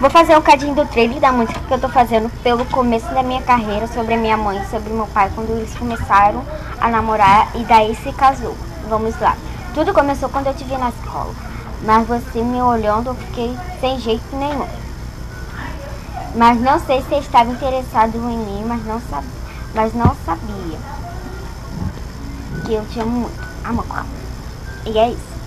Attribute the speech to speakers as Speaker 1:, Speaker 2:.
Speaker 1: Vou fazer um cadinho do trailer da música que eu tô fazendo pelo começo da minha carreira, sobre a minha mãe, sobre meu pai, quando eles começaram a namorar e daí se casou. Vamos lá. Tudo começou quando eu te vi na escola, mas você me olhando eu fiquei sem jeito nenhum. Mas não sei se estava interessado em mim, mas não sabia, mas não sabia que eu te amo muito. Amor. E é isso.